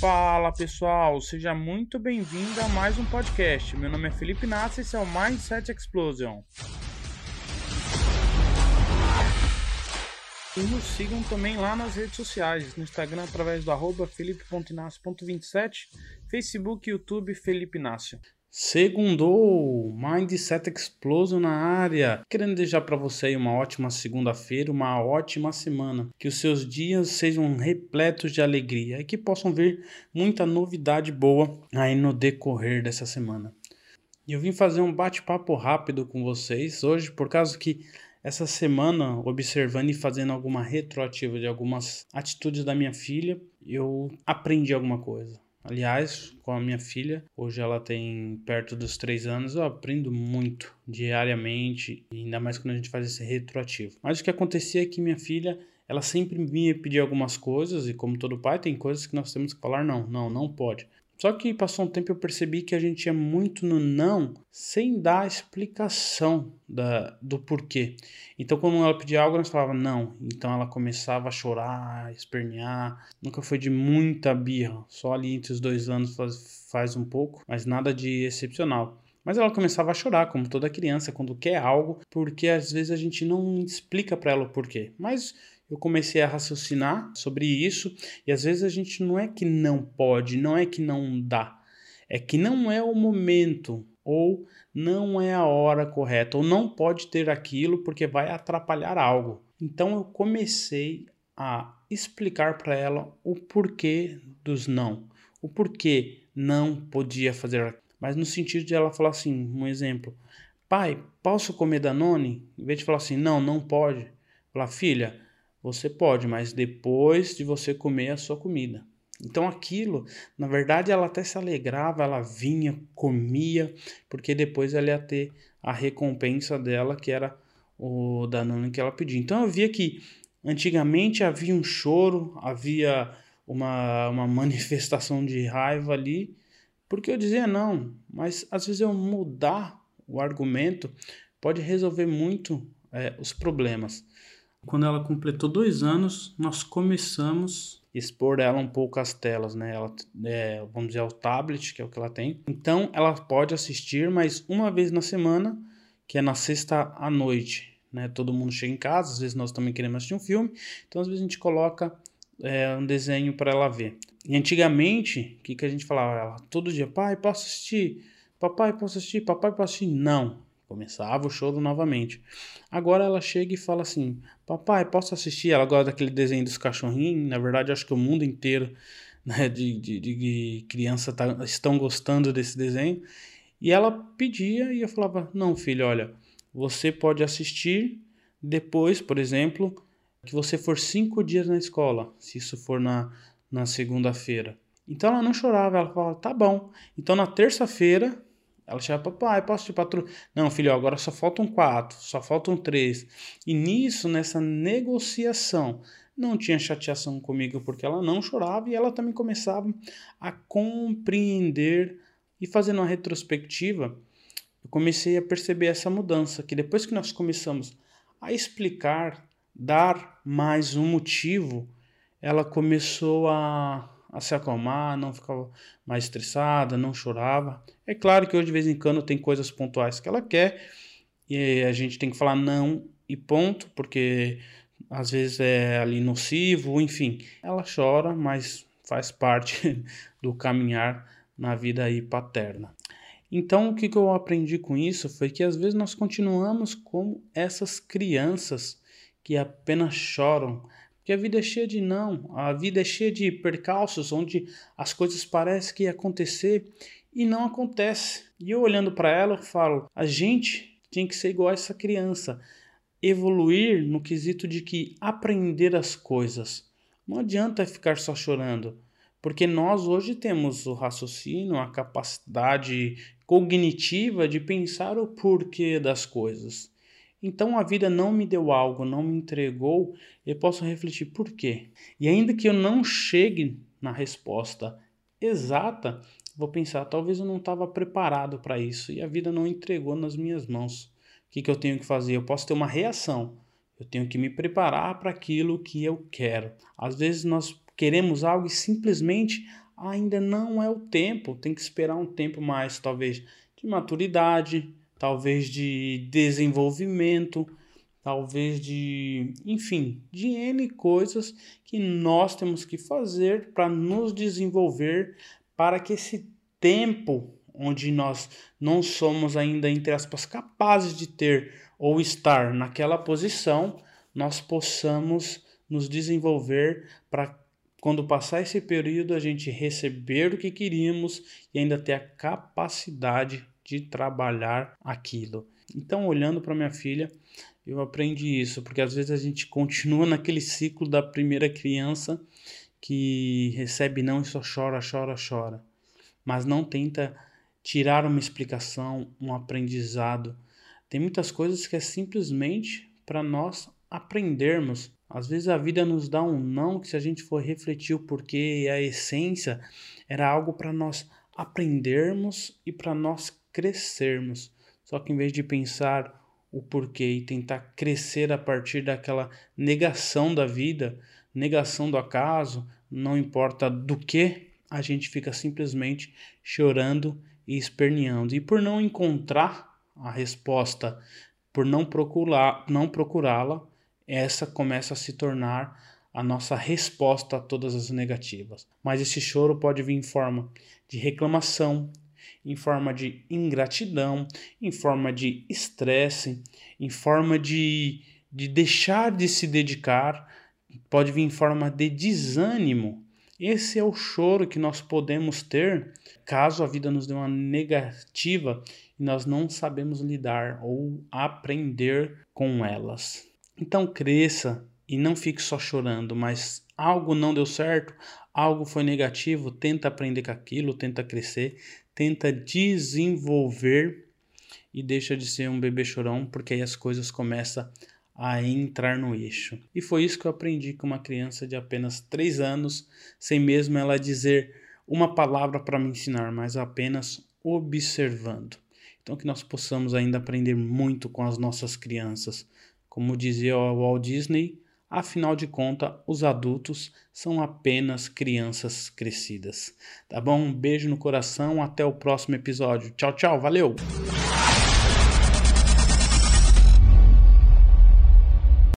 Fala pessoal, seja muito bem-vindo a mais um podcast. Meu nome é Felipe Nassi e esse é o Mindset Explosion. E nos sigam também lá nas redes sociais, no Instagram através do arroba felipe.inácio.27, Facebook e YouTube Felipe Inácio. Segundou, Mindset Explosion na área. Querendo desejar para você uma ótima segunda-feira, uma ótima semana. Que os seus dias sejam repletos de alegria e que possam vir muita novidade boa aí no decorrer dessa semana. Eu vim fazer um bate-papo rápido com vocês hoje, por causa que essa semana, observando e fazendo alguma retroativa de algumas atitudes da minha filha, eu aprendi alguma coisa. Aliás, com a minha filha, hoje ela tem perto dos três anos, eu aprendo muito diariamente, ainda mais quando a gente faz esse retroativo. Mas o que acontecia é que minha filha, ela sempre vinha pedir algumas coisas, e como todo pai, tem coisas que nós temos que falar não, não, não pode. Só que passou um tempo eu percebi que a gente é muito no não sem dar explicação da, do porquê. Então, quando ela pedia algo, nós falava não. Então ela começava a chorar, a espernear. Nunca foi de muita birra. Só ali entre os dois anos faz, faz um pouco, mas nada de excepcional. Mas ela começava a chorar, como toda criança, quando quer algo, porque às vezes a gente não explica para ela o porquê. Mas eu comecei a raciocinar sobre isso e às vezes a gente não é que não pode, não é que não dá, é que não é o momento ou não é a hora correta ou não pode ter aquilo porque vai atrapalhar algo. Então eu comecei a explicar para ela o porquê dos não, o porquê não podia fazer, mas no sentido de ela falar assim, um exemplo, pai, posso comer Danone? Em vez de falar assim, não, não pode, falar filha, você pode, mas depois de você comer a sua comida. Então aquilo, na verdade, ela até se alegrava, ela vinha, comia, porque depois ela ia ter a recompensa dela, que era o Danone que ela pedia. Então eu via que antigamente havia um choro, havia uma, uma manifestação de raiva ali, porque eu dizia não, mas às vezes eu mudar o argumento pode resolver muito é, os problemas. Quando ela completou dois anos, nós começamos a expor ela um pouco as telas, né? Ela, é, vamos dizer, o tablet, que é o que ela tem. Então, ela pode assistir, mas uma vez na semana, que é na sexta à noite, né? Todo mundo chega em casa, às vezes nós também queremos assistir um filme, então às vezes a gente coloca é, um desenho para ela ver. E antigamente, o que, que a gente falava? Ela, todo dia, pai, posso assistir? Papai, posso assistir? Papai, posso assistir? Não. Começava o choro novamente. Agora ela chega e fala assim: Papai, posso assistir? Ela gosta daquele desenho dos cachorrinhos. Na verdade, acho que o mundo inteiro né, de, de, de criança tá, estão gostando desse desenho. E ela pedia e eu falava: Não, filho, olha, você pode assistir depois, por exemplo, que você for cinco dias na escola, se isso for na, na segunda-feira. Então ela não chorava, ela falava: Tá bom. Então na terça-feira ela chega, papai, posso te patrulhar? Não, filho, agora só faltam quatro, só faltam três. E nisso, nessa negociação, não tinha chateação comigo porque ela não chorava e ela também começava a compreender e fazendo uma retrospectiva, eu comecei a perceber essa mudança, que depois que nós começamos a explicar, dar mais um motivo, ela começou a a se acalmar, não ficava mais estressada, não chorava. É claro que hoje de vez em quando tem coisas pontuais que ela quer e a gente tem que falar não e ponto, porque às vezes é ali nocivo, enfim. Ela chora, mas faz parte do caminhar na vida aí paterna. Então, o que, eu aprendi com isso foi que às vezes nós continuamos como essas crianças que apenas choram, porque a vida é cheia de não, a vida é cheia de percalços onde as coisas parecem que ia acontecer e não acontece. E eu olhando para ela, eu falo: a gente tinha que ser igual a essa criança, evoluir no quesito de que aprender as coisas. Não adianta ficar só chorando, porque nós hoje temos o raciocínio, a capacidade cognitiva de pensar o porquê das coisas. Então a vida não me deu algo, não me entregou, eu posso refletir por quê. E ainda que eu não chegue na resposta exata, vou pensar, talvez eu não estava preparado para isso e a vida não entregou nas minhas mãos. O que, que eu tenho que fazer? Eu posso ter uma reação. Eu tenho que me preparar para aquilo que eu quero. Às vezes nós queremos algo e simplesmente ainda não é o tempo, tem que esperar um tempo mais, talvez de maturidade, talvez de desenvolvimento, talvez de, enfim, de N coisas que nós temos que fazer para nos desenvolver, para que esse tempo onde nós não somos ainda, entre aspas, capazes de ter ou estar naquela posição, nós possamos nos desenvolver para quando passar esse período a gente receber o que queríamos e ainda ter a capacidade de trabalhar aquilo. Então, olhando para minha filha, eu aprendi isso, porque às vezes a gente continua naquele ciclo da primeira criança que recebe não e só chora, chora, chora, mas não tenta tirar uma explicação, um aprendizado. Tem muitas coisas que é simplesmente para nós aprendermos. Às vezes a vida nos dá um não que se a gente for refletir o porquê e a essência era algo para nós aprendermos e para nós crescermos. Só que em vez de pensar o porquê e tentar crescer a partir daquela negação da vida, negação do acaso, não importa do que, a gente fica simplesmente chorando e esperneando. E por não encontrar a resposta, por não procurar, não procurá-la, essa começa a se tornar a nossa resposta a todas as negativas. Mas esse choro pode vir em forma de reclamação, em forma de ingratidão, em forma de estresse, em forma de, de deixar de se dedicar, pode vir em forma de desânimo. Esse é o choro que nós podemos ter caso a vida nos dê uma negativa e nós não sabemos lidar ou aprender com elas. Então cresça e não fique só chorando, mas algo não deu certo, algo foi negativo, tenta aprender com aquilo, tenta crescer, tenta desenvolver e deixa de ser um bebê chorão, porque aí as coisas começam a entrar no eixo. E foi isso que eu aprendi com uma criança de apenas 3 anos, sem mesmo ela dizer uma palavra para me ensinar, mas apenas observando. Então que nós possamos ainda aprender muito com as nossas crianças. Como dizia o Walt Disney, Afinal de contas, os adultos são apenas crianças crescidas. Tá bom? Um beijo no coração, até o próximo episódio. Tchau, tchau, valeu!